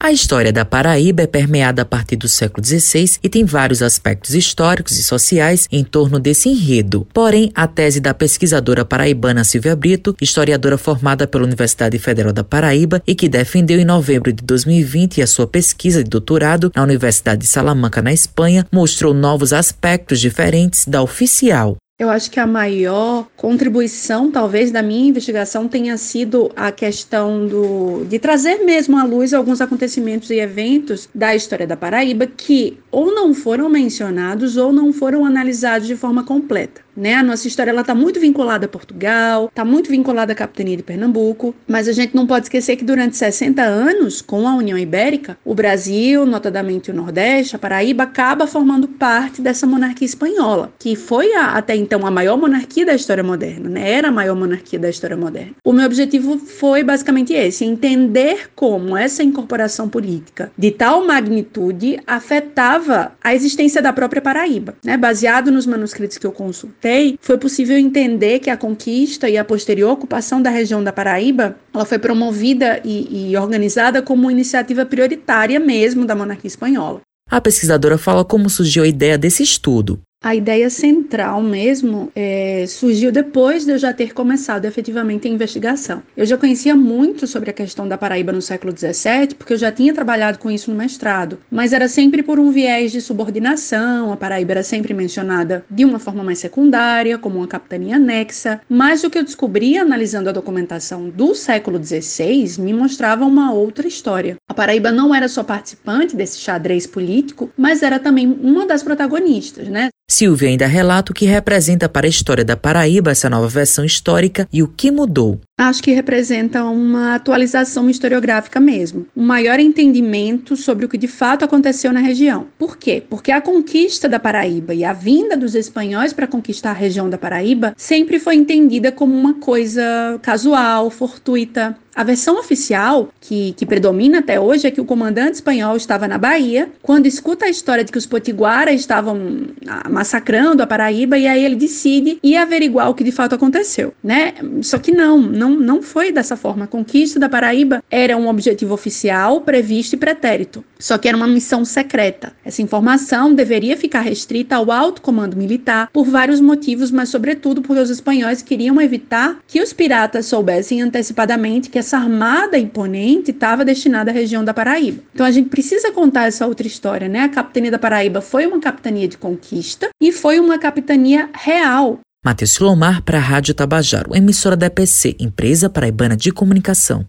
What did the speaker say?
A história da Paraíba é permeada a partir do século XVI e tem vários aspectos históricos e sociais em torno desse enredo. Porém, a tese da pesquisadora paraibana Silvia Brito, historiadora formada pela Universidade Federal da Paraíba e que defendeu em novembro de 2020 a sua pesquisa de doutorado na Universidade de Salamanca, na Espanha, mostrou novos aspectos diferentes da oficial. Eu acho que a maior contribuição, talvez, da minha investigação tenha sido a questão do, de trazer mesmo à luz alguns acontecimentos e eventos da história da Paraíba que ou não foram mencionados ou não foram analisados de forma completa. Né? A nossa história ela está muito vinculada a Portugal, está muito vinculada à capitania de Pernambuco, mas a gente não pode esquecer que durante 60 anos, com a União Ibérica, o Brasil, notadamente o Nordeste, a Paraíba, acaba formando parte dessa monarquia espanhola, que foi a, até então a maior monarquia da história moderna, né? era a maior monarquia da história moderna. O meu objetivo foi basicamente esse: entender como essa incorporação política de tal magnitude afetava a existência da própria Paraíba. Né? Baseado nos manuscritos que eu consultei, foi possível entender que a conquista e a posterior ocupação da região da Paraíba, ela foi promovida e, e organizada como uma iniciativa prioritária mesmo da monarquia espanhola. A pesquisadora fala como surgiu a ideia desse estudo. A ideia central mesmo é, surgiu depois de eu já ter começado efetivamente a investigação. Eu já conhecia muito sobre a questão da Paraíba no século XVII, porque eu já tinha trabalhado com isso no mestrado, mas era sempre por um viés de subordinação, a Paraíba era sempre mencionada de uma forma mais secundária, como uma capitania anexa, mas o que eu descobri analisando a documentação do século XVI me mostrava uma outra história. A Paraíba não era só participante desse xadrez político, mas era também uma das protagonistas, né? Silvia ainda relata o que representa para a história da Paraíba essa nova versão histórica e o que mudou. Acho que representa uma atualização historiográfica mesmo, um maior entendimento sobre o que de fato aconteceu na região. Por quê? Porque a conquista da Paraíba e a vinda dos espanhóis para conquistar a região da Paraíba sempre foi entendida como uma coisa casual, fortuita, a versão oficial, que, que predomina até hoje, é que o comandante espanhol estava na Bahia, quando escuta a história de que os potiguaras estavam ah, massacrando a Paraíba, e aí ele decide ir averiguar o que de fato aconteceu, né? Só que não, não, não foi dessa forma. A conquista da Paraíba era um objetivo oficial, previsto e pretérito, só que era uma missão secreta. Essa informação deveria ficar restrita ao alto comando militar por vários motivos, mas sobretudo porque os espanhóis queriam evitar que os piratas soubessem antecipadamente que essa armada imponente estava destinada à região da Paraíba. Então a gente precisa contar essa outra história, né? A capitania da Paraíba foi uma capitania de conquista e foi uma capitania real. Matheus Silomar para a Rádio Tabajaro, emissora da EPC, Empresa Paraibana de Comunicação.